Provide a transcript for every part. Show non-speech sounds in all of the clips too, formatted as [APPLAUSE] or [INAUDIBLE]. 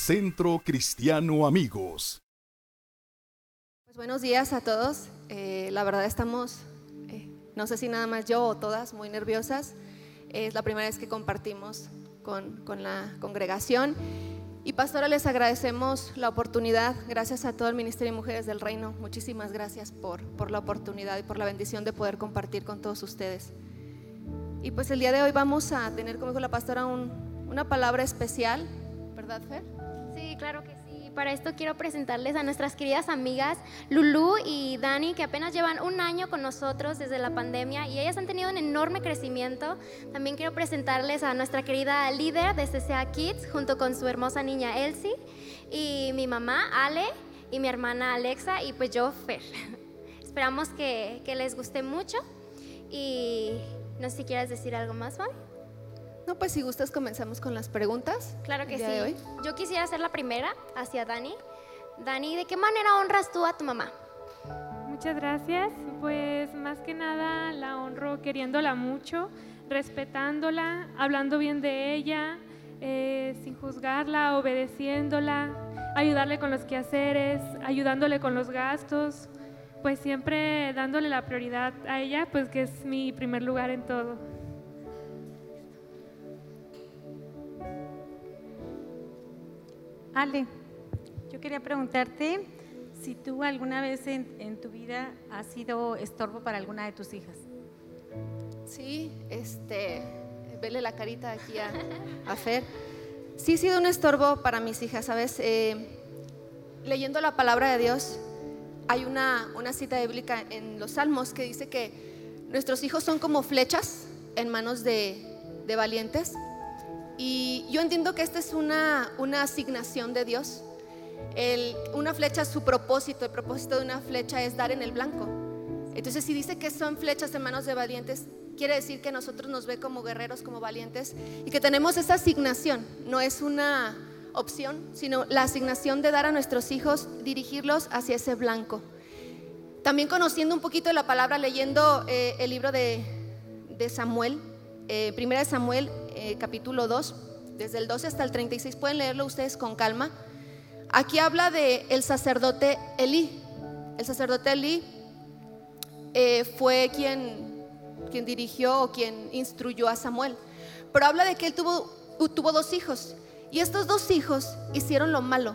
Centro Cristiano Amigos. Pues buenos días a todos. Eh, la verdad estamos, eh, no sé si nada más yo o todas, muy nerviosas. Es la primera vez que compartimos con, con la congregación. Y pastora, les agradecemos la oportunidad. Gracias a todo el Ministerio de Mujeres del Reino. Muchísimas gracias por, por la oportunidad y por la bendición de poder compartir con todos ustedes. Y pues el día de hoy vamos a tener, como dijo la pastora, un, una palabra especial, ¿verdad, Fer? Claro que sí. Para esto quiero presentarles a nuestras queridas amigas Lulu y Dani, que apenas llevan un año con nosotros desde la pandemia y ellas han tenido un enorme crecimiento. También quiero presentarles a nuestra querida líder de CCA Kids, junto con su hermosa niña Elsie, y mi mamá Ale, y mi hermana Alexa, y pues yo, Fer. [LAUGHS] Esperamos que, les guste mucho y no sé si quieres decir algo más, Mami. No, pues si gustas comenzamos con las preguntas. Claro que sí. Yo quisiera hacer la primera hacia Dani. Dani, ¿de qué manera honras tú a tu mamá? Muchas gracias. Pues más que nada la honro queriéndola mucho, respetándola, hablando bien de ella, eh, sin juzgarla, obedeciéndola, ayudarle con los quehaceres, ayudándole con los gastos, pues siempre dándole la prioridad a ella, pues que es mi primer lugar en todo. Ale, yo quería preguntarte si tú alguna vez en, en tu vida has sido estorbo para alguna de tus hijas. Sí, este, vele la carita aquí a, a Fer. Sí, he sido un estorbo para mis hijas, ¿sabes? Eh, leyendo la palabra de Dios, hay una, una cita bíblica en los Salmos que dice que nuestros hijos son como flechas en manos de, de valientes. Y yo entiendo que esta es una, una asignación de Dios. Una flecha, su propósito, el propósito de una flecha es dar en el blanco. Entonces, si dice que son flechas en manos de valientes, quiere decir que nosotros nos ve como guerreros, como valientes, y que tenemos esa asignación. No es una opción, sino la asignación de dar a nuestros hijos, dirigirlos hacia ese blanco. También conociendo un poquito de la palabra, leyendo eh, el libro de Samuel, eh, primera de Samuel, eh, capítulo 2, desde el 12 hasta el 36, pueden leerlo ustedes con calma. Aquí habla de el sacerdote Elí. El sacerdote Elí eh, fue quien, quien dirigió o quien instruyó a Samuel. Pero habla de que él tuvo, tuvo dos hijos. Y estos dos hijos hicieron lo malo.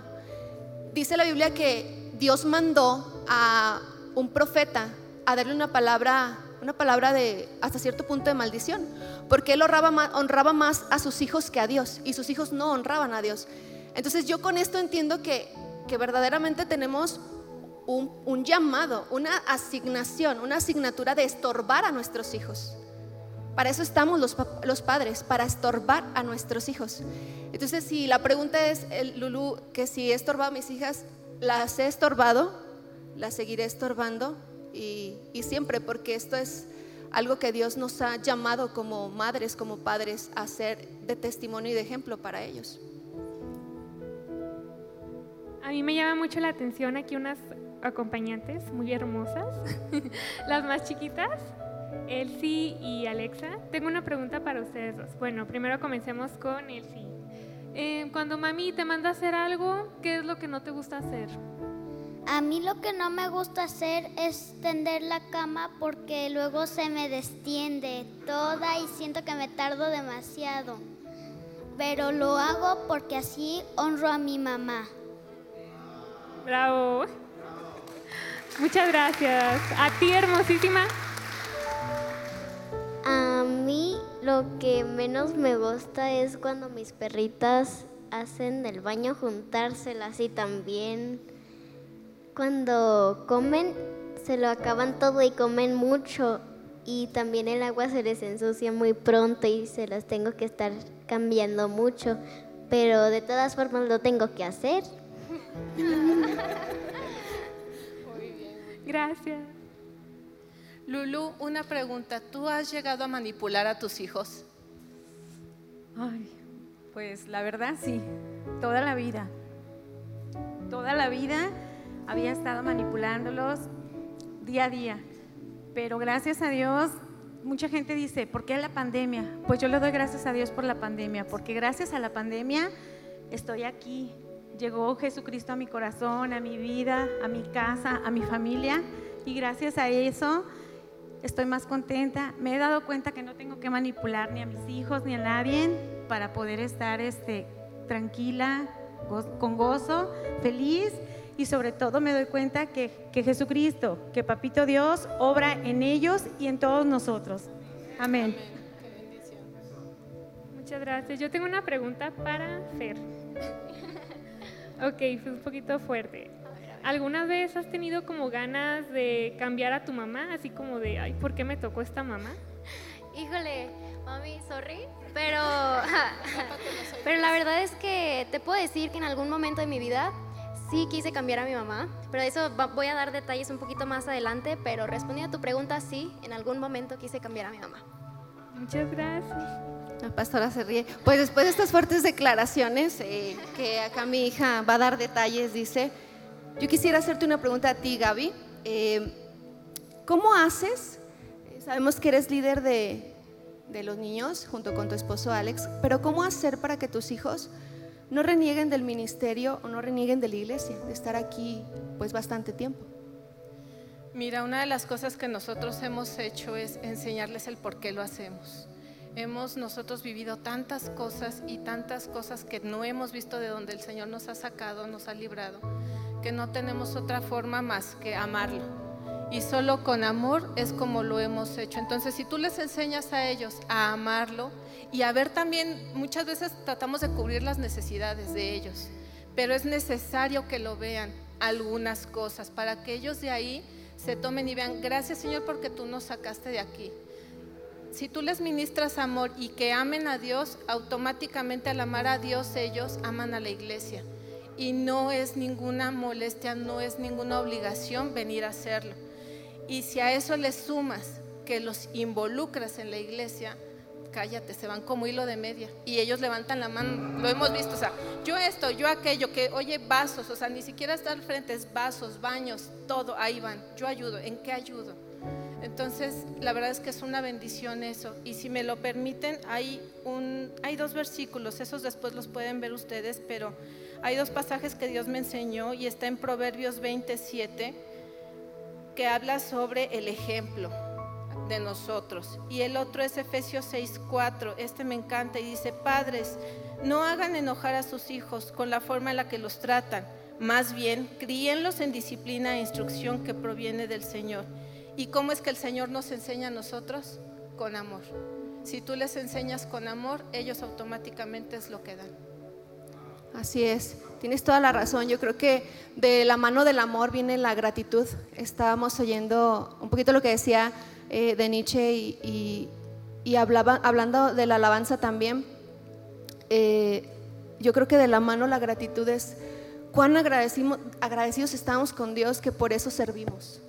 Dice la Biblia que Dios mandó a un profeta a darle una palabra, una palabra de hasta cierto punto de maldición, porque él honraba más, a sus hijos que a Dios y sus hijos no honraban a Dios. Entonces yo con esto entiendo que, que verdaderamente tenemos un, llamado, una asignación, una asignatura de estorbar a nuestros hijos. Para eso estamos los, los padres, para estorbar a nuestros hijos. Entonces, si la pregunta es, el Lulu, que si he estorbado a mis hijas, las he estorbado, las seguiré estorbando y, y siempre, porque esto es algo que Dios nos ha llamado como madres, como padres, a ser de testimonio y de ejemplo para ellos. A mí me llama mucho la atención aquí unas acompañantes muy hermosas, [LAUGHS] las más chiquitas, Elsie y Alexa. Tengo una pregunta para ustedes dos. Bueno, primero comencemos con Elsie. Eh, cuando mami te manda a hacer algo, ¿qué es lo que no te gusta hacer? A mí lo que no me gusta hacer es tender la cama porque luego se me destiende toda y siento que me tardo demasiado. Pero lo hago porque así honro a mi mamá. Bravo. Muchas gracias. A ti, hermosísima. A mí lo que menos me gusta es cuando mis perritas hacen del baño juntárselas y también cuando comen se lo acaban todo y comen mucho y también el agua se les ensucia muy pronto y se las tengo que estar cambiando mucho, pero de todas formas lo tengo que hacer. [LAUGHS] Gracias. Lulu, una pregunta. ¿Tú has llegado a manipular a tus hijos? Ay, pues la verdad sí, toda la vida. Toda la vida había estado manipulándolos día a día. Pero gracias a Dios, mucha gente dice, ¿por qué la pandemia? Pues yo le doy gracias a Dios por la pandemia, porque gracias a la pandemia estoy aquí, llegó Jesucristo a mi corazón, a mi vida, a mi casa, a mi familia. Y gracias a eso estoy más contenta. Me he dado cuenta que no tengo que manipular ni a mis hijos ni a nadie para poder estar este, tranquila, con gozo, feliz. Y sobre todo me doy cuenta que, que Jesucristo, que Papito Dios, obra en ellos y en todos nosotros. Amén. Muchas gracias. Yo tengo una pregunta para Fer. [LAUGHS] Ok, fue un poquito fuerte. ¿Alguna vez has tenido como ganas de cambiar a tu mamá? Así como de, ay, ¿por qué me tocó esta mamá? [LAUGHS] Híjole, mami, sorry, pero, [LAUGHS] pero la verdad es que te puedo decir que en algún momento de mi vida sí quise cambiar a mi mamá, pero eso voy a dar detalles un poquito más adelante, pero respondiendo a tu pregunta, sí, en algún momento quise cambiar a mi mamá. Muchas gracias. La pastora se ríe. Pues después de estas fuertes declaraciones, eh, que acá mi hija va a dar detalles, dice, yo quisiera hacerte una pregunta a ti, Gaby. Eh, ¿Cómo haces? Eh, sabemos que eres líder de, de los niños junto con tu esposo Alex, pero ¿cómo hacer para que tus hijos no renieguen del ministerio o no renieguen de la iglesia, de estar aquí pues bastante tiempo? Mira, una de las cosas que nosotros hemos hecho es enseñarles el por qué lo hacemos. Hemos nosotros vivido tantas cosas y tantas cosas que no hemos visto de donde el Señor nos ha sacado, nos ha librado, que no tenemos otra forma más que amarlo. Y solo con amor es como lo hemos hecho. Entonces, si tú les enseñas a ellos a amarlo y a ver también, muchas veces tratamos de cubrir las necesidades de ellos, pero es necesario que lo vean algunas cosas para que ellos de ahí se tomen y vean, gracias Señor porque tú nos sacaste de aquí. Si tú les ministras amor y que amen a Dios, automáticamente al amar a Dios ellos aman a la iglesia. Y no es ninguna molestia, no es ninguna obligación venir a hacerlo. Y si a eso le sumas que los involucras en la iglesia, cállate, se van como hilo de media. Y ellos levantan la mano, lo hemos visto, o sea, yo esto, yo aquello, que oye, vasos, o sea, ni siquiera está al frente, es vasos, baños, todo, ahí van. Yo ayudo, ¿en qué ayudo? Entonces, la verdad es que es una bendición eso. Y si me lo permiten, hay, un, hay dos versículos, esos después los pueden ver ustedes, pero hay dos pasajes que Dios me enseñó y está en Proverbios 27, que habla sobre el ejemplo de nosotros. Y el otro es Efesios 6:4. Este me encanta y dice, padres, no hagan enojar a sus hijos con la forma en la que los tratan. Más bien, críenlos en disciplina e instrucción que proviene del Señor. ¿Y cómo es que el Señor nos enseña a nosotros? Con amor. Si tú les enseñas con amor, ellos automáticamente es lo que dan. Así es, tienes toda la razón. Yo creo que de la mano del amor viene la gratitud. Estábamos oyendo un poquito lo que decía eh, de Nietzsche y, hablaba, hablando de la alabanza también, eh, yo creo que de la mano la gratitud es cuán agradecidos estamos con Dios que por eso servimos.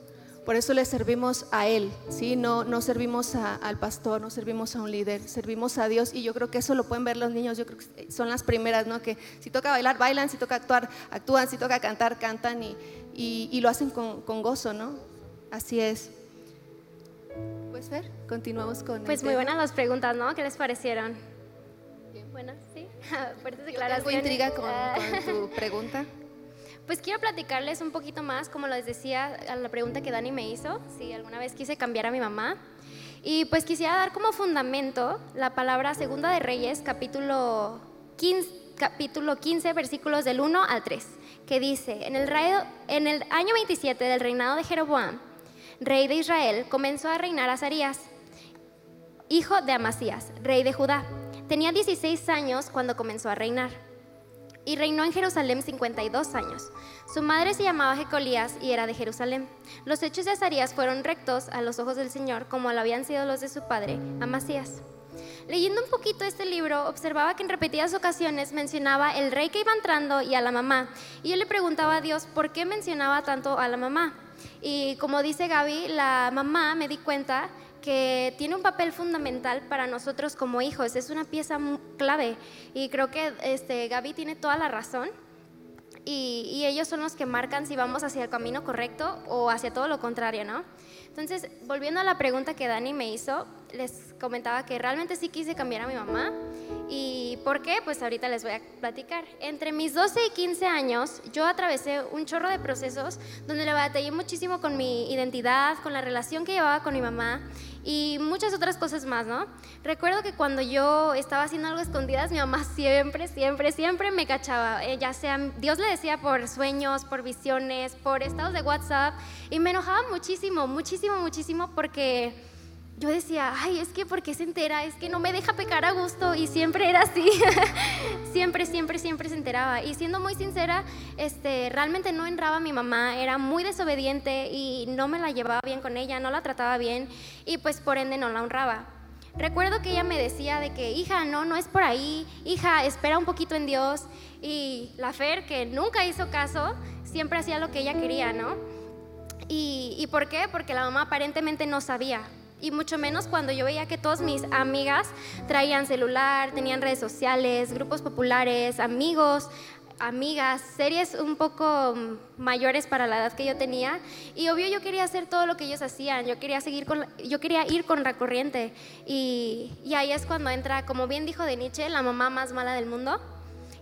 Por eso le servimos a Él, ¿sí? no, no servimos al pastor, no servimos a un líder, servimos a Dios y yo creo que eso lo pueden ver los niños, yo creo que son las primeras, ¿no? que si toca bailar, bailan, si toca actuar, actúan, si toca cantar, cantan y, y, lo hacen con, con gozo, ¿no? Así es. Pues Fer, continuamos con. Pues muy buenas las preguntas, ¿no? ¿Qué les parecieron? Bien buenas, sí. [LAUGHS] Fuertes declaraciones. Tengo intriga con, con tu pregunta. Pues quiero platicarles un poquito más, como les decía, a la pregunta que Dani me hizo, si alguna vez quise cambiar a mi mamá. Y pues quisiera dar como fundamento la palabra Segunda de Reyes, capítulo 15, capítulo 15 versículos del 1 al 3, que dice, en el, año 27 del reinado de Jeroboam, rey de Israel, comenzó a reinar Azarías, hijo de Amasías, rey de Judá. Tenía 16 años cuando comenzó a reinar y reinó en Jerusalén 52 años. Su madre se llamaba Jecolías y era de Jerusalén. Los hechos de Azarías fueron rectos a los ojos del Señor como lo habían sido los de su padre, Amasías. Leyendo un poquito este libro, observaba que en repetidas ocasiones mencionaba el rey que iba entrando y a la mamá. Y yo le preguntaba a Dios por qué mencionaba tanto a la mamá. Y como dice Gaby, la mamá me di cuenta que tiene un papel fundamental para nosotros como hijos, es una pieza clave. Y creo que este, Gaby tiene toda la razón. Y, ellos son los que marcan si vamos hacia el camino correcto o hacia todo lo contrario, ¿no? Entonces, volviendo a la pregunta que Dani me hizo, les comentaba que realmente sí quise cambiar a mi mamá. ¿Y por qué? Pues ahorita les voy a platicar. Entre mis 12 y 15 años, yo atravesé un chorro de procesos donde le batallé muchísimo con mi identidad, con la relación que llevaba con mi mamá y muchas otras cosas más, ¿no? Recuerdo que cuando yo estaba haciendo algo escondidas, mi mamá siempre, siempre, siempre me cachaba. Eh, ya sea, Dios le decía por sueños, por visiones, por estados de WhatsApp, y me enojaba muchísimo, muchísimo, muchísimo, porque yo decía, ay, es que ¿por qué se entera? Es que no me deja pecar a gusto y siempre era así. [LAUGHS] siempre, siempre, siempre se enteraba. Y siendo muy sincera, este, realmente no entraba mi mamá, era muy desobediente y no me la llevaba bien con ella, no la trataba bien y pues por ende no la honraba. Recuerdo que ella me decía de que, hija, no, no es por ahí, hija, espera un poquito en Dios. Y la Fer, que nunca hizo caso, siempre hacía lo que ella quería, ¿no? ¿Y, ¿Y por qué? Porque la mamá aparentemente no sabía, y mucho menos cuando yo veía que todas mis amigas traían celular, tenían redes sociales, grupos populares, amigos, amigas, series un poco mayores para la edad que yo tenía y obvio yo quería hacer todo lo que ellos hacían, yo quería seguir con yo quería ir con la corriente y, y ahí es cuando entra, como bien dijo de Nietzsche, la mamá más mala del mundo.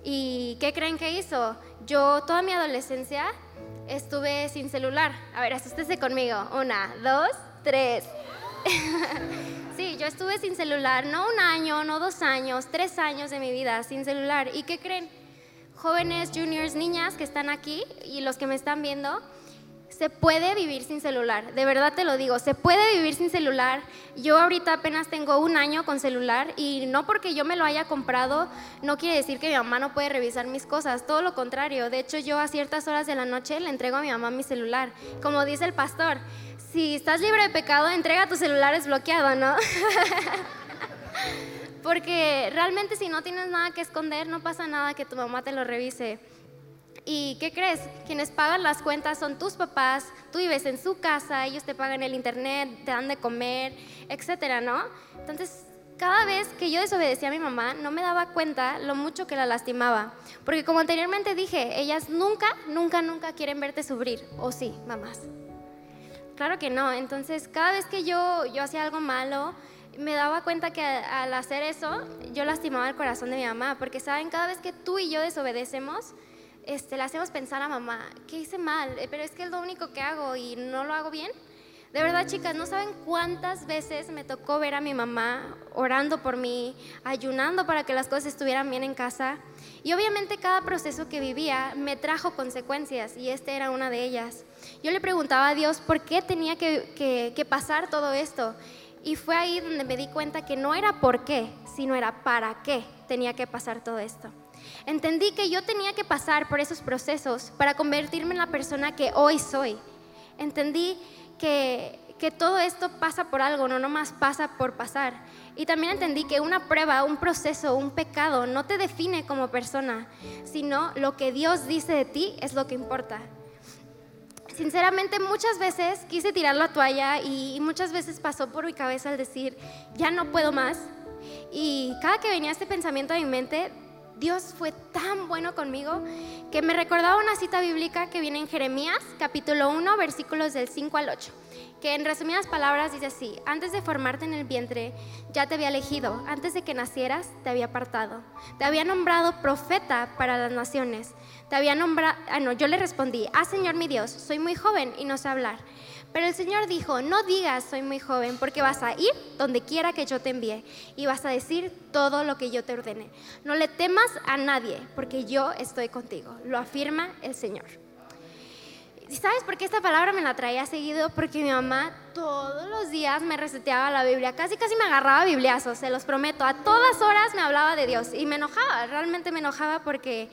¿Y qué creen que hizo? Yo toda mi adolescencia estuve sin celular. A ver, asústese conmigo. Una, dos, tres. [LAUGHS] sí, yo estuve sin celular, no un año, no dos años, tres años de mi vida sin celular. ¿Y qué creen? Jóvenes, juniors, niñas que están aquí y los que me están viendo, se puede vivir sin celular, de verdad te lo digo, se puede vivir sin celular. Yo ahorita apenas tengo un año con celular y no porque yo me lo haya comprado, no quiere decir que mi mamá no puede revisar mis cosas, todo lo contrario. De hecho, yo a ciertas horas de la noche le entrego a mi mamá mi celular. Como dice el pastor, si estás libre de pecado, entrega tu celular desbloqueado, ¿no? [LAUGHS] Porque realmente si no tienes nada que esconder, no pasa nada que tu mamá te lo revise. ¿Y qué crees? Quienes pagan las cuentas son tus papás, tú vives en su casa, ellos te pagan el internet, te dan de comer, etcétera, ¿no? Entonces, cada vez que yo desobedecía a mi mamá, no me daba cuenta lo mucho que la lastimaba. Porque como anteriormente dije, ellas nunca, nunca, nunca quieren verte sufrir. ¿O sí, mamás? Claro que no. Entonces, cada vez que yo, yo hacía algo malo, me daba cuenta que al hacer eso, yo lastimaba el corazón de mi mamá. Porque, ¿saben? Cada vez que tú y yo desobedecemos, este, le hacemos pensar a mamá, ¿qué hice mal? Eh, pero es que es lo único que hago y no lo hago bien. De verdad, chicas, no saben cuántas veces me tocó ver a mi mamá orando por mí, ayunando para que las cosas estuvieran bien en casa. Y obviamente cada proceso que vivía me trajo consecuencias y esta era una de ellas. Yo le preguntaba a Dios por qué tenía que, que pasar todo esto. Y fue ahí donde me di cuenta que no era por qué, sino era para qué tenía que pasar todo esto. Entendí que yo tenía que pasar por esos procesos para convertirme en la persona que hoy soy. Entendí que, todo esto pasa por algo, no nomás pasa por pasar. Y también entendí que una prueba, un proceso, un pecado no te define como persona, sino lo que Dios dice de ti es lo que importa. Sinceramente muchas veces quise tirar la toalla y muchas veces pasó por mi cabeza el decir, ya no puedo más. Y cada que venía este pensamiento a mi mente, Dios fue tan bueno conmigo que me recordaba una cita bíblica que viene en Jeremías capítulo 1 versículos del 5 al 8, que en resumidas palabras dice así, antes de formarte en el vientre ya te había elegido, antes de que nacieras te había apartado, te había nombrado profeta para las naciones, te había nombrado, ah no, yo le respondí, ah Señor mi Dios, soy muy joven y no sé hablar. Pero el Señor dijo, no digas soy muy joven, porque vas a ir donde quiera que yo te envíe y vas a decir todo lo que yo te ordene. No le temas a nadie, porque yo estoy contigo. Lo afirma el Señor. ¿Y sabes por qué esta palabra me la traía seguido? Porque mi mamá todos los días me reseteaba la Biblia, casi casi me agarraba bibliazos, se los prometo. A todas horas me hablaba de Dios y me enojaba, realmente me enojaba porque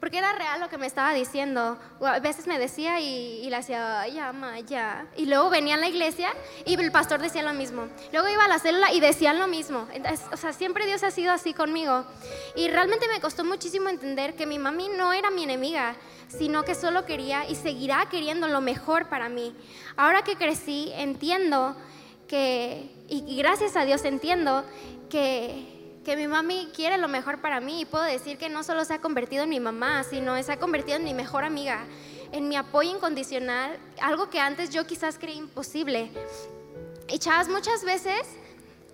porque era real lo que me estaba diciendo. A veces me decía y, le hacía, ya, ma, ya. Y luego venía a la iglesia y el pastor decía lo mismo. Luego iba a la célula y decían lo mismo. o sea, siempre Dios ha sido así conmigo. Y realmente me costó muchísimo entender que mi mami no era mi enemiga, sino que solo quería y seguirá queriendo lo mejor para mí. Ahora que crecí, entiendo que, y gracias a Dios entiendo que que mi mami quiere lo mejor para mí y puedo decir que no solo se ha convertido en mi mamá, sino se ha convertido en mi mejor amiga, en mi apoyo incondicional, algo que antes yo quizás creí imposible. Y chavas, muchas veces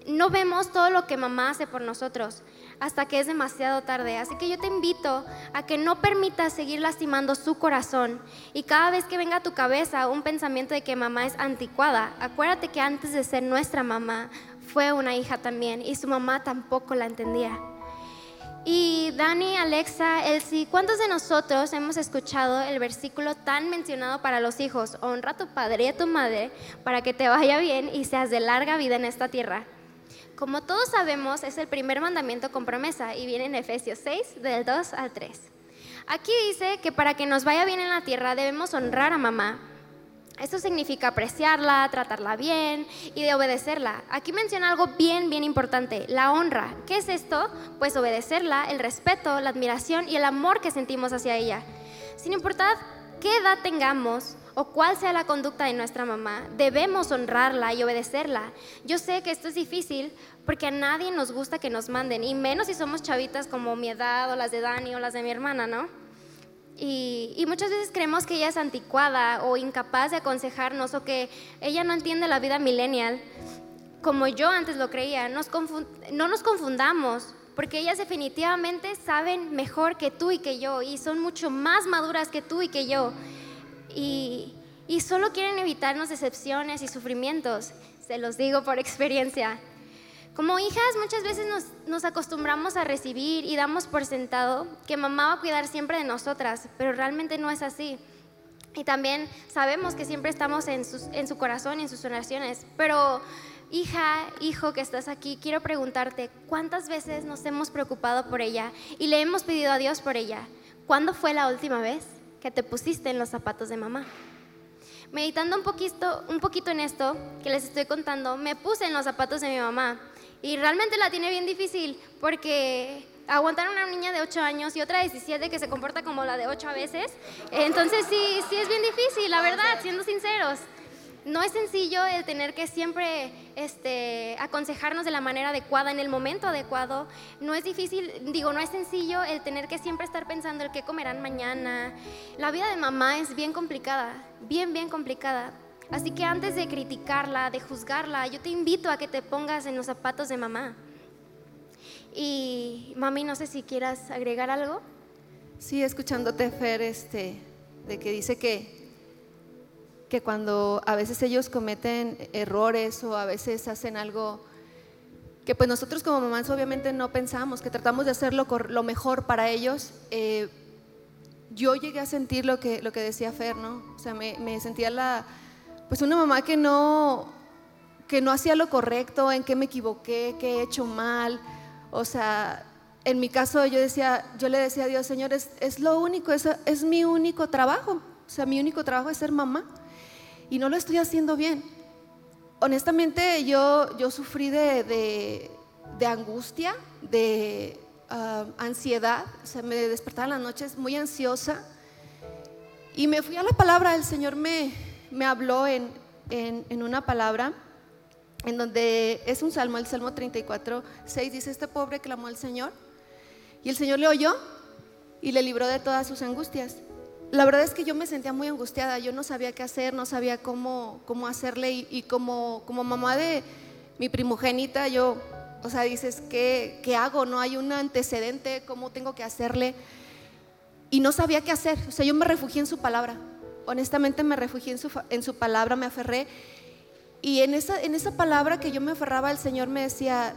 no vemos todo lo que mamá hace por nosotros hasta que es demasiado tarde. Así que yo te invito a que no permitas seguir lastimando su corazón y cada vez que venga a tu cabeza un pensamiento de que mamá es anticuada, acuérdate que antes de ser nuestra mamá fue una hija también y su mamá tampoco la entendía. Y Dani, Alexa, Elsie, ¿cuántos de nosotros hemos escuchado el versículo tan mencionado para los hijos? Honra a tu padre y a tu madre para que te vaya bien y seas de larga vida en esta tierra. Como todos sabemos, es el primer mandamiento con promesa y viene en Efesios 6, del 2 al 3. Aquí dice que para que nos vaya bien en la tierra debemos honrar a mamá, esto significa apreciarla, tratarla bien y de obedecerla. Aquí menciona algo bien, bien importante, la honra. ¿Qué es esto? Pues obedecerla, el respeto, la admiración y el amor que sentimos hacia ella. Sin importar qué edad tengamos o cuál sea la conducta de nuestra mamá, debemos honrarla y obedecerla. Yo sé que esto es difícil porque a nadie nos gusta que nos manden, y menos si somos chavitas como mi edad o las de Dani o las de mi hermana, ¿no? Y, muchas veces creemos que ella es anticuada o incapaz de aconsejarnos o que ella no entiende la vida millennial, como yo antes lo creía. no nos confundamos, porque ellas definitivamente saben mejor que tú y que yo y son mucho más maduras que tú y que yo. Y, y solo quieren evitarnos decepciones y sufrimientos, se los digo por [LAUGHS] experiencia. Como hijas muchas veces nos, acostumbramos a recibir y damos por sentado que mamá va a cuidar siempre de nosotras, pero realmente no es así. Y también sabemos que siempre estamos en, en su corazón y en sus oraciones, pero hija, hijo que estás aquí, quiero preguntarte, ¿cuántas veces nos hemos preocupado por ella y le hemos pedido a Dios por ella? ¿Cuándo fue la última vez que te pusiste en los zapatos de mamá? Meditando un poquito, un poquito en esto que les estoy contando, me puse en los zapatos de mi mamá y realmente la tiene bien difícil porque aguantar a una niña de 8 años y otra de 17 que se comporta como la de 8 a veces. Entonces sí, sí es bien difícil, la verdad, siendo sinceros. No es sencillo el tener que siempre este, aconsejarnos de la manera adecuada, en el momento adecuado. No es difícil, digo, no es sencillo el tener que siempre estar pensando el qué comerán mañana. La vida de mamá es bien complicada, bien, bien complicada. Así que antes de criticarla, de juzgarla, yo te invito a que te pongas en los zapatos de mamá. Y mami, no sé si quieras agregar algo. Sí, escuchándote, Fer, este, de que dice que, que cuando a veces ellos cometen errores o a veces hacen algo que pues nosotros como mamás obviamente no pensamos, que tratamos de hacer lo, mejor para ellos. Eh, yo llegué a sentir lo que, lo que decía Fer, ¿no? O sea, me sentía la, pues una mamá que no, que no hacía lo correcto, en qué me equivoqué, qué he hecho mal. O sea, en mi caso yo decía, yo le decía a Dios, Señor, es, es lo único, es, es mi único trabajo. O sea, mi único trabajo es ser mamá y no lo estoy haciendo bien. Honestamente, yo, yo sufrí de, de, angustia, de ah, ansiedad, o sea, me despertaba en las noches muy ansiosa y me fui a la palabra, el Señor me, me habló en, en, una palabra en donde es un salmo, el Salmo 34, 6, dice, este pobre clamó al Señor y el Señor le oyó y le libró de todas sus angustias. La verdad es que yo me sentía muy angustiada, yo no sabía qué hacer, no sabía cómo, cómo hacerle y, como, como mamá de mi primogénita, yo, o sea, dices, ¿qué, ¿qué hago? No hay un antecedente, ¿cómo tengo que hacerle? Y no sabía qué hacer, o sea, yo me refugié en su palabra honestamente me refugié en su, en su palabra, me aferré. Y en esa, en esa palabra que yo me aferraba, el Señor me decía,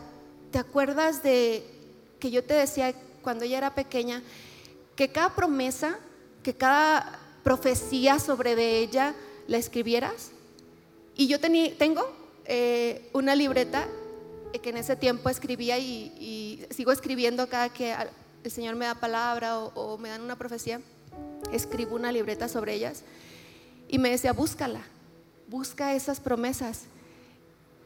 ¿te acuerdas de que yo te decía cuando ella era pequeña, que cada promesa, que cada profecía sobre de ella la escribieras? Y yo tengo eh, una libreta que en ese tiempo escribía y, sigo escribiendo cada que el Señor me da palabra o, o me dan una profecía escribo una libreta sobre ellas y me decía, búscala, busca esas promesas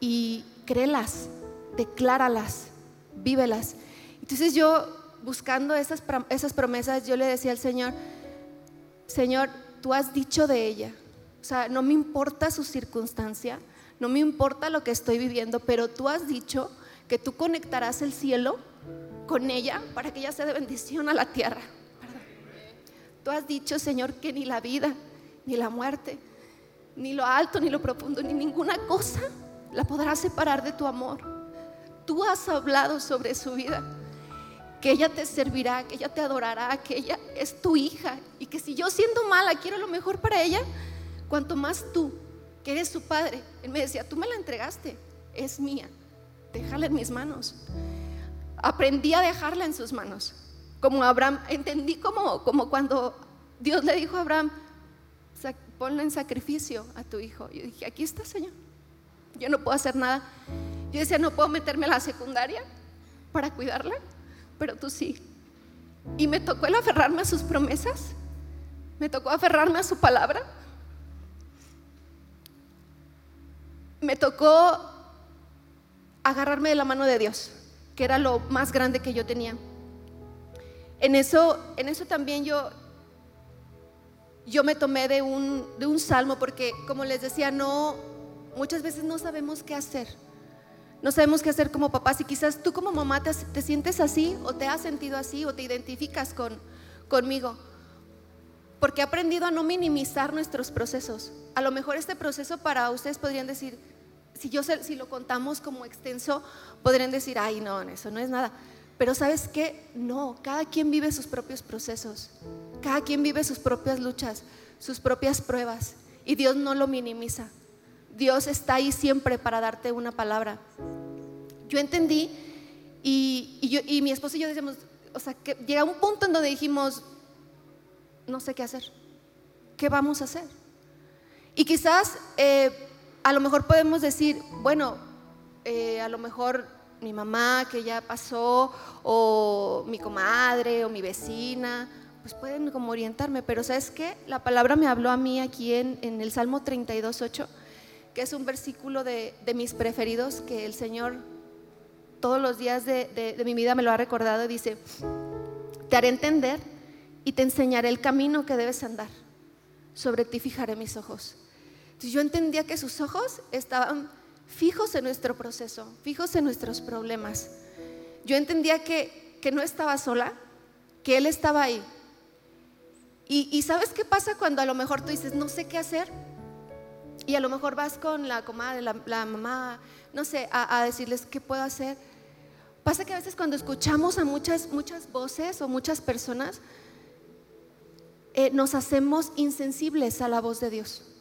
y créelas, decláralas, vívelas. Entonces yo, buscando esas, esas promesas, yo le decía al Señor, Señor, tú has dicho de ella, o sea, no me importa su circunstancia, no me importa lo que estoy viviendo, pero tú has dicho que tú conectarás el cielo con ella para que ella sea de bendición a la tierra. Tú has dicho, Señor, que ni la vida, ni la muerte, ni lo alto, ni lo profundo, ni ninguna cosa la podrá separar de tu amor. tú has hablado sobre su vida, que ella te servirá, que ella te adorará, que ella es tu hija y que si yo siendo mala quiero lo mejor para ella, cuanto más tú, que eres su padre. Él me decía, tú me la entregaste, es mía, déjala en mis manos. Aprendí a dejarla en sus manos. Como Abraham, entendí como, como cuando Dios le dijo a Abraham, ponla en sacrificio a tu hijo. Yo dije, aquí está, Señor. Yo no puedo hacer nada. Yo decía, no puedo meterme a la secundaria para cuidarla, pero tú sí. Y me tocó el aferrarme a sus promesas, me tocó aferrarme a su palabra, me tocó agarrarme de la mano de Dios, que era lo más grande que yo tenía. En eso, en eso también yo, yo me tomé de un, de un salmo, porque como les decía, no, muchas veces no sabemos qué hacer. No sabemos qué hacer como papás y quizás tú como mamá te, sientes así o te has sentido así o te identificas con, conmigo. Porque he aprendido a no minimizar nuestros procesos. A lo mejor este proceso para ustedes podrían decir, si, yo, si lo contamos como extenso, podrían decir, ay, no, eso no es nada. Pero sabes qué? No, cada quien vive sus propios procesos. Cada quien vive sus propias luchas, sus propias pruebas. Y Dios no lo minimiza. Dios está ahí siempre para darte una palabra. Yo entendí y, mi esposo y yo decíamos, o sea, que llega un punto en donde dijimos, no sé qué hacer, ¿qué vamos a hacer? Y quizás eh, a lo mejor podemos decir, bueno, eh, a lo mejor mi mamá que ya pasó, o mi comadre, o mi vecina, pues pueden como orientarme, pero ¿sabes qué? La palabra me habló a mí aquí en, en el Salmo 32, 8 que es un versículo de, mis preferidos que el Señor todos los días de, mi vida me lo ha recordado. Dice, te haré entender y te enseñaré el camino que debes andar. Sobre ti fijaré mis ojos. Entonces yo entendía que sus ojos estaban fijos en nuestro proceso, fijos en nuestros problemas. Yo entendía que, que no estaba sola, que Él estaba ahí. Y, y, ¿sabes qué pasa cuando a lo mejor tú dices, no sé qué hacer? Y a lo mejor vas con la comadre, la, mamá, no sé, a, decirles qué puedo hacer. Pasa que a veces cuando escuchamos a muchas, muchas voces o muchas personas, eh, nos hacemos insensibles a la voz de Dios.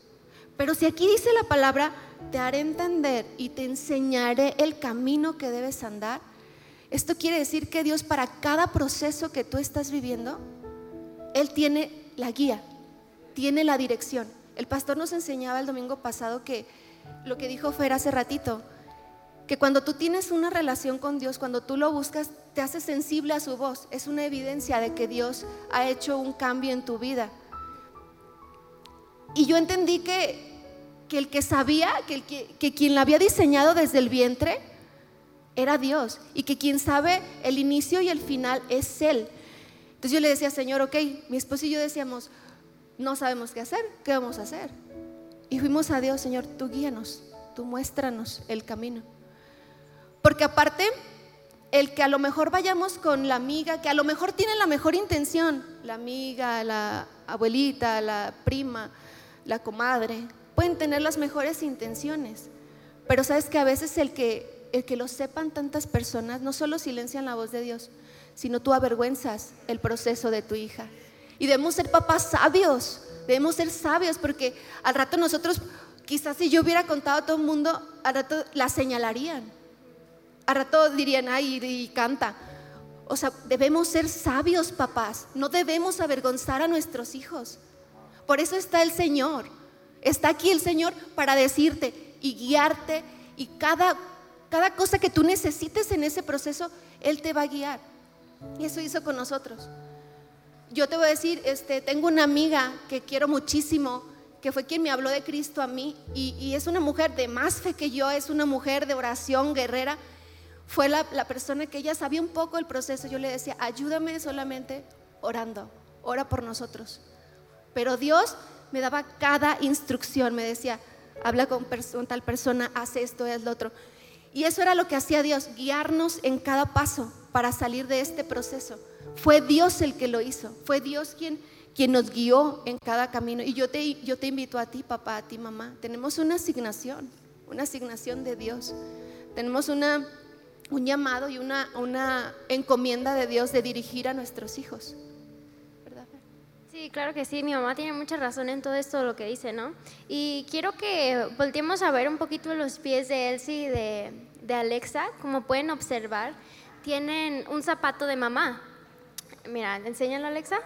Pero si aquí dice la palabra, te haré entender y te enseñaré el camino que debes andar, esto quiere decir que Dios para cada proceso que tú estás viviendo, Él tiene la guía, tiene la dirección. El pastor nos enseñaba el domingo pasado que lo que dijo Fer hace ratito, que cuando tú tienes una relación con Dios, cuando tú lo buscas, te hace sensible a su voz. Es una evidencia de que Dios ha hecho un cambio en tu vida. Y yo entendí que, que el que sabía, que, que quien la había diseñado desde el vientre, era Dios. Y que quien sabe el inicio y el final es Él. Entonces yo le decía, Señor, ok, mi esposo y yo decíamos, no sabemos qué hacer, ¿qué vamos a hacer? Y fuimos a Dios, Señor, tú guíanos, tú muéstranos el camino. Porque aparte, el que a lo mejor vayamos con la amiga, que a lo mejor tiene la mejor intención, la amiga, la abuelita, la prima, la comadre, pueden tener las mejores intenciones. Pero sabes que a veces el que, el que lo sepan tantas personas no solo silencian la voz de Dios, sino tú avergüenzas el proceso de tu hija. Y debemos ser papás sabios, debemos ser sabios porque al rato nosotros, quizás si yo hubiera contado a todo el mundo, al rato la señalarían. Al rato dirían, ay, y canta. O sea, debemos ser sabios papás, no debemos avergonzar a nuestros hijos. Por eso está el Señor. Está aquí el Señor para decirte y guiarte y cada, cada cosa que tú necesites en ese proceso, Él te va a guiar. Y eso hizo con nosotros yo te voy a decir, este, tengo una amiga que quiero muchísimo, que fue quien me habló de Cristo a mí, y, es una mujer de más fe que yo, es una mujer de oración guerrera. Fue la, persona que ella sabía un poco el proceso. Yo le decía, ayúdame solamente orando, ora por nosotros. Pero Dios me daba cada instrucción, me decía, habla con, tal persona, haz esto, haz lo otro. Y eso era lo que hacía Dios, guiarnos en cada paso para salir de este proceso. Fue Dios el que lo hizo, fue Dios quien, quien nos guió en cada camino. Y yo te, yo te invito a ti, papá, a ti, mamá. Tenemos una asignación, una asignación de Dios. Tenemos una, un llamado y una, una encomienda de Dios de dirigir a nuestros hijos. Sí, claro que sí, mi mamá tiene mucha razón en todo esto lo que dice, ¿no? Y quiero que volteemos a ver un poquito los pies de Elsie y de, de Alexa, como pueden observar, tienen un zapato de mamá. Mira, enséñalo Alexa.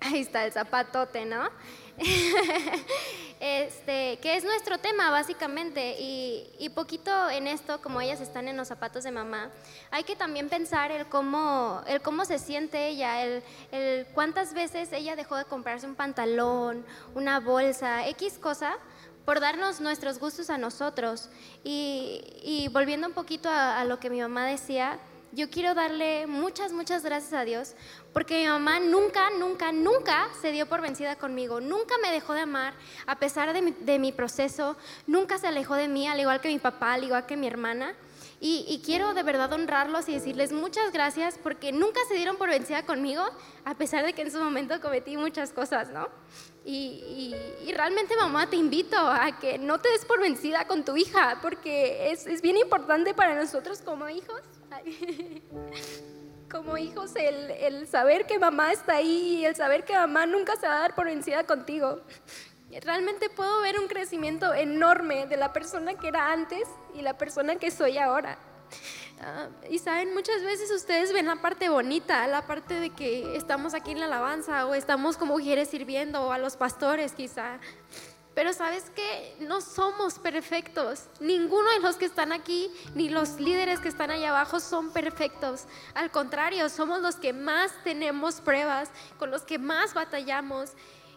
Ahí está el zapatote, ¿no? [LAUGHS] este, que es nuestro tema básicamente y, y, poquito en esto, como ellas están en los zapatos de mamá, hay que también pensar el cómo, el cómo se siente ella, el, cuántas veces ella dejó de comprarse un pantalón, una bolsa, X cosa, por darnos nuestros gustos a nosotros. Y, y volviendo un poquito a lo que mi mamá decía, yo quiero darle muchas, muchas gracias a Dios porque mi mamá nunca, nunca, nunca se dio por vencida conmigo, nunca me dejó de amar a pesar de mi, de mi proceso, nunca se alejó de mí, al igual que mi papá, al igual que mi hermana. Y, y, quiero de verdad honrarlos y decirles muchas gracias porque nunca se dieron por vencida conmigo, a pesar de que en su momento cometí muchas cosas, ¿no? Y, y, y realmente mamá te invito a que no te des por vencida con tu hija, porque es, es bien importante para nosotros como hijos. [LAUGHS] como hijos el, el, saber que mamá está ahí y el saber que mamá nunca se va a dar por vencida contigo. Realmente puedo ver un crecimiento enorme de la persona que era antes y la persona que soy ahora. Uh, y saben, muchas veces ustedes ven la parte bonita, la parte de que estamos aquí en la alabanza o estamos como mujeres sirviendo o a los pastores quizá. Pero sabes que no somos perfectos. Ninguno de los que están aquí, ni los líderes que están allá abajo son perfectos. Al contrario, somos los que más tenemos pruebas, con los que más batallamos.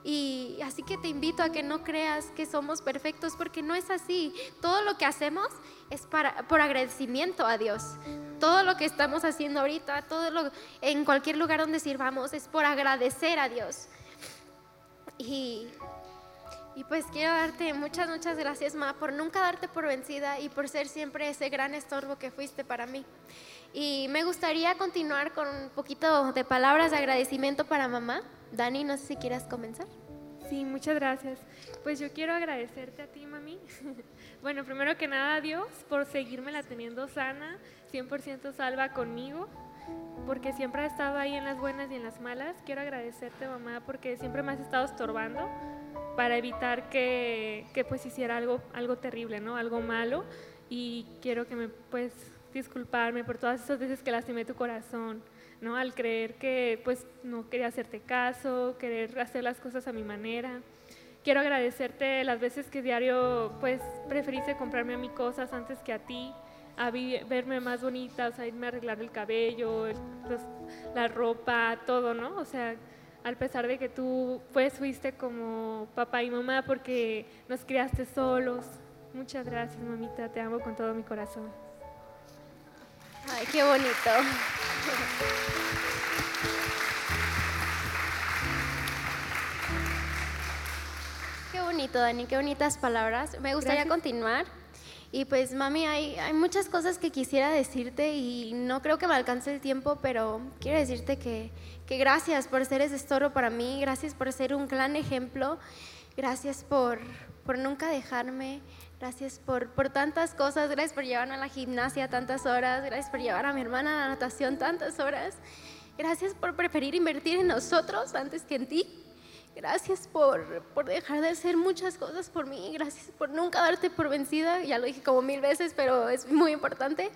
Y así que te invito a que no creas que somos perfectos, porque no es así. Todo lo que hacemos es para, por agradecimiento a Dios. Todo lo que estamos haciendo ahorita, todo lo, en cualquier lugar donde sirvamos, es por agradecer a Dios. Y y pues quiero darte muchas, muchas gracias, Ma, por nunca darte por vencida y por ser siempre ese gran estorbo que fuiste para mí. Y me gustaría continuar con un poquito de palabras de agradecimiento para mamá. Dani, no sé si quieras comenzar. Sí, muchas gracias. Pues yo quiero agradecerte a ti, mami. [LAUGHS] bueno, primero que nada a Dios por seguirme la teniendo sana, 100% salva conmigo, porque siempre ha estado ahí en las buenas y en las malas. Quiero agradecerte, mamá, porque siempre me has estado estorbando para evitar que, que, pues hiciera algo, algo terrible, ¿no? Algo malo. Y quiero que me pues disculparme por todas esas veces que lastimé tu corazón, ¿no? Al creer que pues no quería hacerte caso, querer hacer las cosas a mi manera. Quiero agradecerte las veces que diario pues preferiste comprarme a mí cosas antes que a ti, a verme más bonita, o sea, irme a arreglar el cabello, el, los, la ropa, todo, ¿no? O sea, al pesar de que tú pues fuiste como papá y mamá porque nos criaste solos. Muchas gracias, mamita, te amo con todo mi corazón. Ay, qué bonito. Qué bonito, Dani, qué bonitas palabras. Me gustaría gracias. continuar. Y pues, mami, hay, hay muchas cosas que quisiera decirte y no creo que me alcance el tiempo, pero quiero decirte que, que gracias por ser ese estorbo para mí, gracias por ser un gran ejemplo, gracias por, por nunca dejarme, gracias por, por tantas cosas, gracias por llevarme a la gimnasia tantas horas, gracias por llevar a mi hermana a la natación tantas horas, gracias por preferir invertir en nosotros antes que en ti. Gracias por, por, dejar de hacer muchas cosas por mí. Gracias por nunca darte por vencida. Ya lo dije como mil veces, pero es muy importante.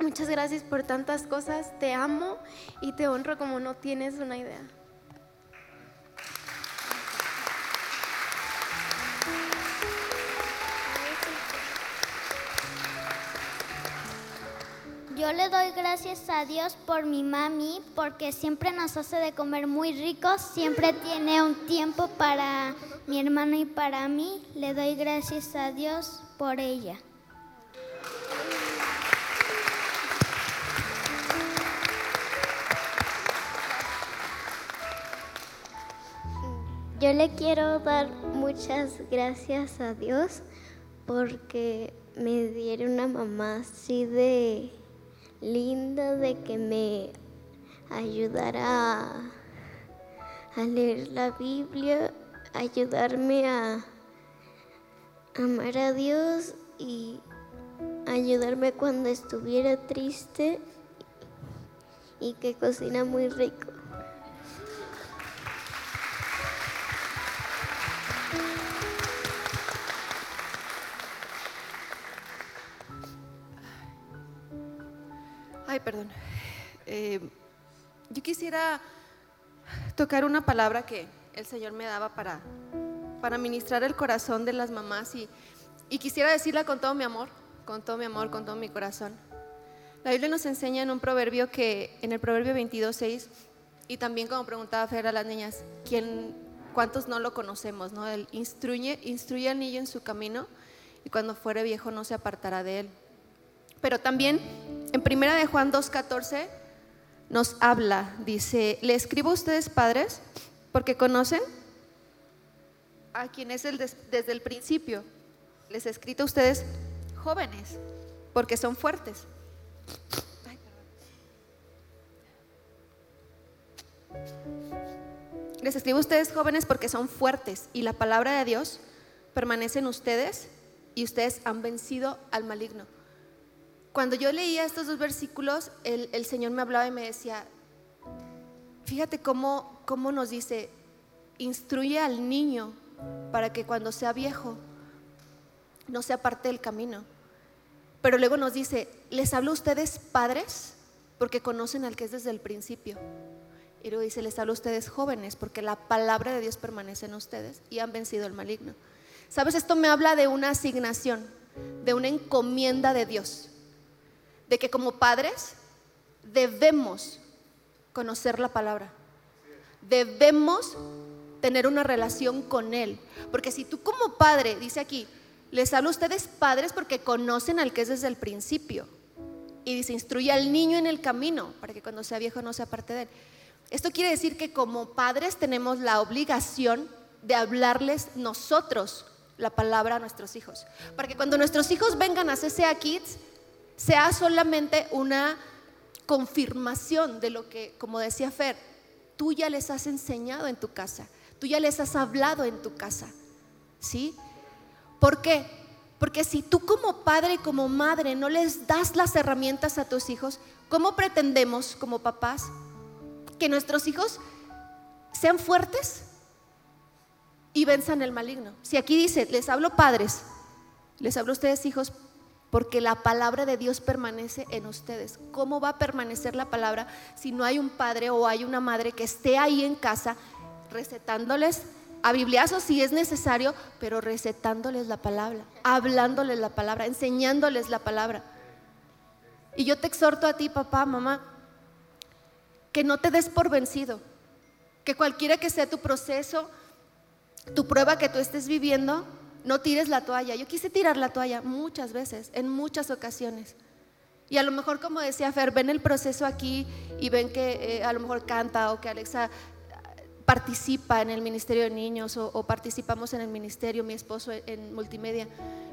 Muchas gracias por tantas cosas. Te amo y te honro como no tienes una idea. Yo le doy gracias a Dios por mi mami, porque siempre nos hace de comer muy rico, siempre tiene un tiempo para mi hermano y para mí. Le doy gracias a Dios por ella. Yo le quiero dar muchas gracias a Dios porque me dieron una mamá así de linda de que me ayudara a, leer la Biblia, ayudarme a amar a Dios y ayudarme cuando estuviera triste y que cocina muy rico. Ay, perdón. Eh, yo quisiera tocar una palabra que el Señor me daba para, para ministrar el corazón de las mamás y, y quisiera decirla con todo mi amor, con todo mi amor, con todo mi corazón. La Biblia nos enseña en un proverbio que, en el proverbio 22.6, y también como preguntaba Fer a las niñas, ¿quién, ¿cuántos no lo conocemos? No? Él instruye, instruye al niño en su camino y cuando fuere viejo no se apartará de él. Pero también en primera de Juan 2.14 nos habla, dice, le escribo a ustedes padres porque conocen a quien es el desde el principio. Les he escrito a ustedes jóvenes porque son fuertes. Les escribo a ustedes jóvenes porque son fuertes y la palabra de Dios permanece en ustedes y ustedes han vencido al maligno. Cuando yo leía estos dos versículos, el, Señor me hablaba y me decía, fíjate cómo, nos dice, instruye al niño para que cuando sea viejo no sea parte del camino. Pero luego nos dice, les hablo a ustedes padres porque conocen al que es desde el principio. Y luego dice, les hablo a ustedes jóvenes porque la palabra de Dios permanece en ustedes y han vencido el maligno. ¿Sabes? Esto me habla de una asignación, de una encomienda de Dios. De que como padres debemos conocer la palabra. Debemos tener una relación con Él. Porque si tú como padre, dice aquí, les hablo a ustedes padres porque conocen al que es desde el principio. Y dice, instruye al niño en el camino para que cuando sea viejo no se aparte de él. Esto quiere decir que como padres tenemos la obligación de hablarles nosotros la palabra a nuestros hijos. Para que cuando nuestros hijos vengan a CCA Kids, sea solamente una confirmación de lo que, como decía Fer, tú ya les has enseñado en tu casa, tú ya les has hablado en tu casa. ¿Sí? ¿Por qué? Porque si tú como padre y como madre no les das las herramientas a tus hijos, ¿cómo pretendemos como papás que nuestros hijos sean fuertes y venzan el maligno? Si aquí dice, les hablo padres, les hablo a ustedes hijos, porque la palabra de Dios permanece en ustedes. ¿Cómo va a permanecer la palabra si no hay un padre o hay una madre que esté ahí en casa recetándoles a bibliazos si es necesario, pero recetándoles la palabra, hablándoles la palabra, enseñándoles la palabra. Y yo te exhorto a ti, papá, mamá, que no te des por vencido, que cualquiera que sea tu proceso, tu prueba que tú estés viviendo, no tires la toalla. Yo quise tirar la toalla muchas veces, en muchas ocasiones. Y a lo mejor, como decía Fer, ven el proceso aquí y ven que eh, a lo mejor canta o que Alexa participa en el Ministerio de Niños o, participamos en el ministerio, mi esposo en, multimedia.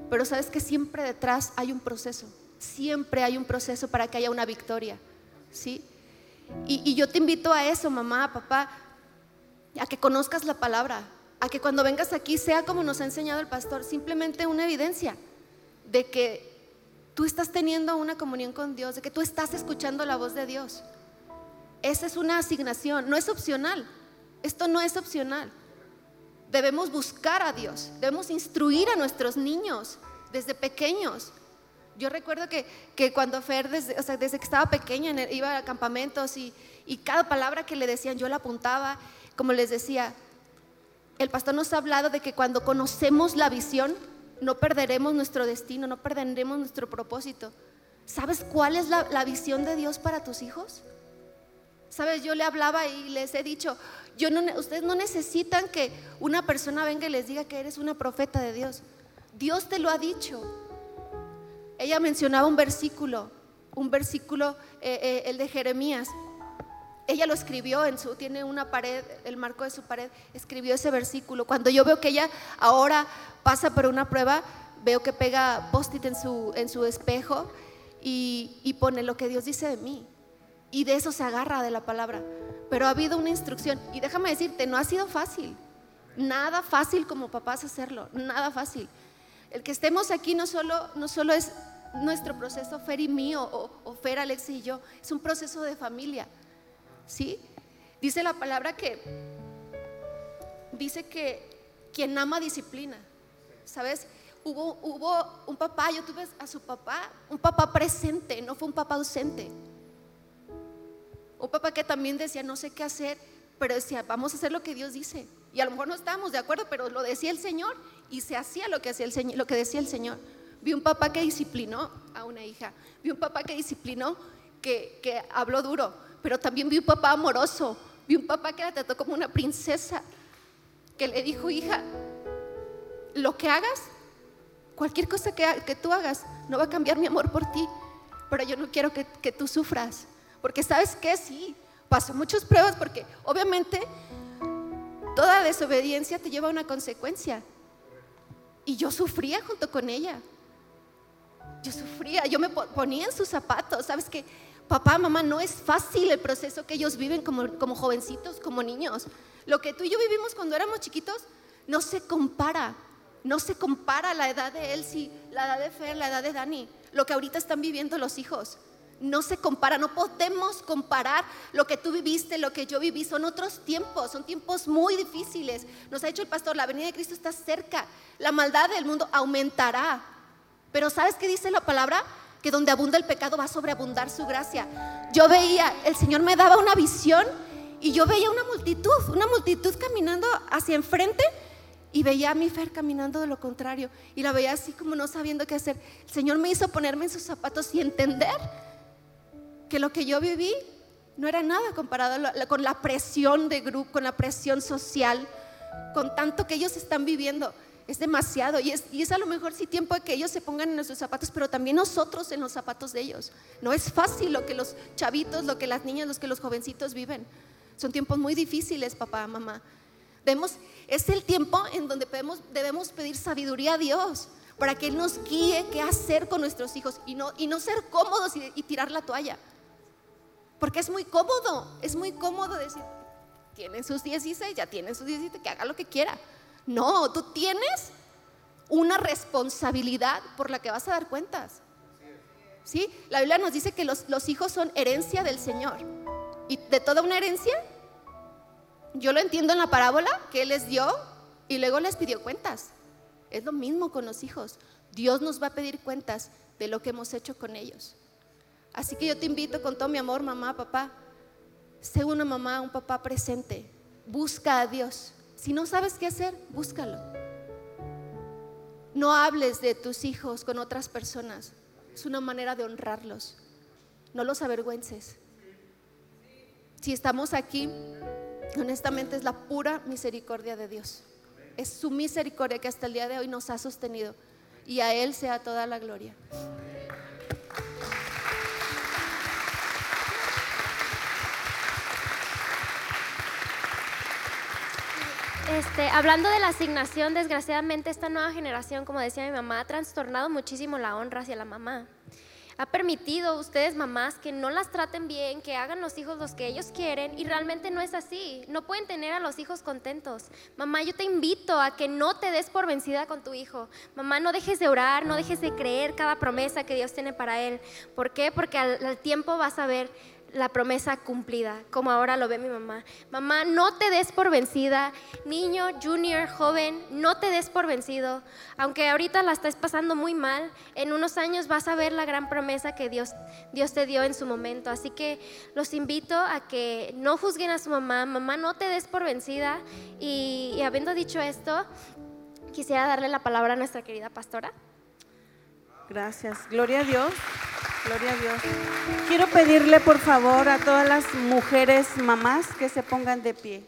Pero sabes que siempre detrás hay un proceso, siempre hay un proceso para que haya una victoria, ¿sí? Y yo te invito a eso, mamá, papá, a que conozcas la palabra, a que cuando vengas aquí sea como nos ha enseñado el pastor, simplemente una evidencia de que tú estás teniendo una comunión con Dios, de que tú estás escuchando la voz de Dios. Esa es una asignación, no es opcional. Esto no es opcional. Debemos buscar a Dios, debemos instruir a nuestros niños desde pequeños. Yo recuerdo que, cuando Fer, desde, desde, que estaba pequeña, iba a campamentos y, y cada palabra que le decían yo la apuntaba, como les decía, el pastor nos ha hablado de que cuando conocemos la visión, no perderemos nuestro destino, no perderemos nuestro propósito. ¿Sabes cuál es la, visión de Dios para tus hijos? Sabes, yo le hablaba y les he dicho, yo no, ustedes no necesitan que una persona venga y les diga que eres una profeta de Dios. Dios te lo ha dicho. Ella mencionaba un versículo, un versículo, eh, eh, el de Jeremías. Ella lo escribió en su, tiene una pared, el marco de su pared, escribió ese versículo. Cuando yo veo que ella ahora pasa por una prueba, veo que pega post-it en su, en su espejo y, y pone lo que Dios dice de mí y de eso se agarra de la palabra. Pero ha habido una instrucción y déjame decirte, no ha sido fácil. Nada fácil como papás hacerlo, nada fácil. El que estemos aquí no solo, no solo es nuestro proceso, Fer y mío, o, o Fer, Alex y yo, es un proceso de familia. ¿Sí? Dice la palabra que, dice que quien ama disciplina. ¿Sabes? Hubo, hubo un papá, yo tuve a su papá, un papá presente, no fue un papá ausente. Un papá que también decía, no sé qué hacer, pero decía, vamos a hacer lo que Dios dice. Y a lo mejor no estábamos de acuerdo, pero lo decía el Señor y se hacía lo que, hacía el Señor, lo que decía el Señor. Vi un papá que disciplinó a una hija, vi un papá que disciplinó, que, que habló duro, pero también vi un papá amoroso, vi un papá que la trató como una princesa, que le dijo, hija, lo que hagas, cualquier cosa que, tú hagas, no va a cambiar mi amor por ti, pero yo no quiero que, tú sufras, porque sabes que sí, pasó muchas pruebas, porque obviamente toda desobediencia te lleva a una consecuencia. Y yo sufría junto con ella. Yo sufría, yo me ponía en sus zapatos. Sabes que papá, mamá, no es fácil el proceso que ellos viven como, como jovencitos, como niños. Lo que tú y yo vivimos cuando éramos chiquitos no se compara. No se compara la edad de Elsie, la edad de Fer, la edad de Dani, lo que ahorita están viviendo los hijos. No se compara, no podemos comparar lo que tú viviste, lo que yo viví. Son otros tiempos, son tiempos muy difíciles. Nos ha dicho el pastor, la venida de Cristo está cerca. La maldad del mundo aumentará. Pero ¿sabes qué dice la palabra? Que donde abunda el pecado va a sobreabundar su gracia. Yo veía, el Señor me daba una visión y yo veía una multitud, una multitud caminando hacia enfrente y veía a mi Fer caminando de lo contrario y la veía así como no sabiendo qué hacer. El Señor me hizo ponerme en sus zapatos y entender que lo que yo viví no era nada comparado con la presión de grupo, con la presión social, con tanto que ellos están viviendo. Es demasiado y es, y es a lo mejor sí tiempo de que ellos se pongan en nuestros zapatos, pero también nosotros en los zapatos de ellos. No es fácil lo que los chavitos, lo que las niñas, lo que los jovencitos viven. Son tiempos muy difíciles, papá, mamá. Debemos, es el tiempo en donde podemos, debemos pedir sabiduría a Dios para que Él nos guíe qué hacer con nuestros hijos y no, y no ser cómodos y, y tirar la toalla. Porque es muy cómodo, es muy cómodo decir, tienen sus 16, ya tienen sus 17, que haga lo que quiera. No, tú tienes una responsabilidad por la que vas a dar cuentas. ¿Sí? La Biblia nos dice que los, hijos son herencia del Señor. Y de toda una herencia, yo lo entiendo en la parábola que Él les dio y luego les pidió cuentas. Es lo mismo con los hijos. Dios nos va a pedir cuentas de lo que hemos hecho con ellos. Así que yo te invito con todo mi amor, mamá, papá, sé una mamá, un papá presente. Busca a Dios. Si no sabes qué hacer, búscalo. No hables de tus hijos con otras personas. Es una manera de honrarlos. No los avergüences. Si estamos aquí, honestamente es la pura misericordia de Dios. Es su misericordia que hasta el día de hoy nos ha sostenido. Y a Él sea toda la gloria. Este, hablando de la asignación, desgraciadamente esta nueva generación, como decía mi mamá, ha trastornado muchísimo la honra hacia la mamá. Ha permitido ustedes mamás que no las traten bien, que hagan los hijos los que ellos quieren y realmente no es así. No pueden tener a los hijos contentos. Mamá, yo te invito a que no te des por vencida con tu hijo. Mamá, no dejes de orar, no dejes de creer cada promesa que Dios tiene para él. ¿Por qué? Porque al, al tiempo vas a ver la promesa cumplida, como ahora lo ve mi mamá. Mamá, no te des por vencida, niño, junior, joven, no te des por vencido. Aunque ahorita la estás pasando muy mal, en unos años vas a ver la gran promesa que Dios, Dios te dio en su momento. Así que los invito a que no juzguen a su mamá. Mamá, no te des por vencida. Y, y habiendo dicho esto, quisiera darle la palabra a nuestra querida pastora. Gracias. Gloria a Dios. Gloria a Dios. Quiero pedirle por favor a todas las mujeres mamás que se pongan de pie.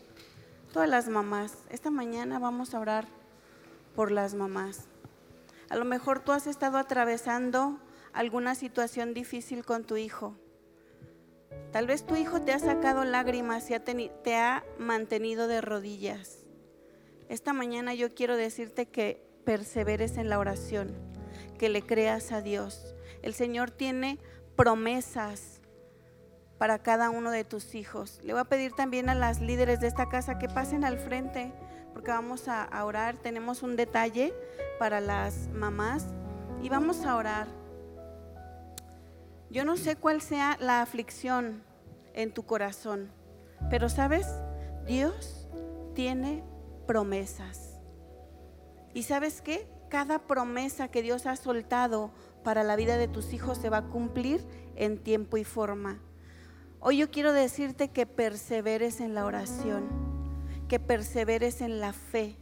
Todas las mamás. Esta mañana vamos a orar por las mamás. A lo mejor tú has estado atravesando alguna situación difícil con tu hijo. Tal vez tu hijo te ha sacado lágrimas y te ha mantenido de rodillas. Esta mañana yo quiero decirte que perseveres en la oración, que le creas a Dios el Señor tiene promesas para cada uno de tus hijos. Le voy a pedir también a las líderes de esta casa que pasen al frente porque vamos a, orar. Tenemos un detalle para las mamás y vamos a orar. Yo no sé cuál sea la aflicción en tu corazón, pero sabes, Dios tiene promesas. ¿Y sabes qué? Cada promesa que Dios ha soltado para la vida de tus hijos se va a cumplir en tiempo y forma. Hoy yo quiero decirte que perseveres en la oración, que perseveres en la fe,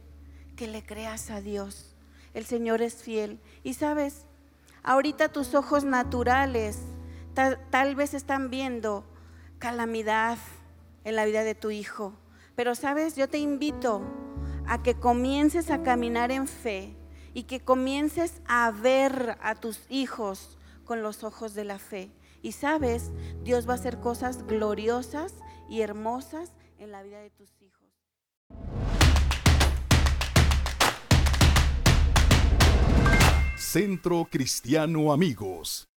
que le creas a Dios. El Señor es fiel. Y sabes, ahorita tus ojos naturales tal, tal vez están viendo calamidad en la vida de tu hijo. Pero sabes, yo te invito a que comiences a caminar en fe y que comiences a ver a tus hijos con los ojos de la fe. Y sabes, Dios va a hacer cosas gloriosas y hermosas en la vida de tus hijos. Centro Cristiano Amigos.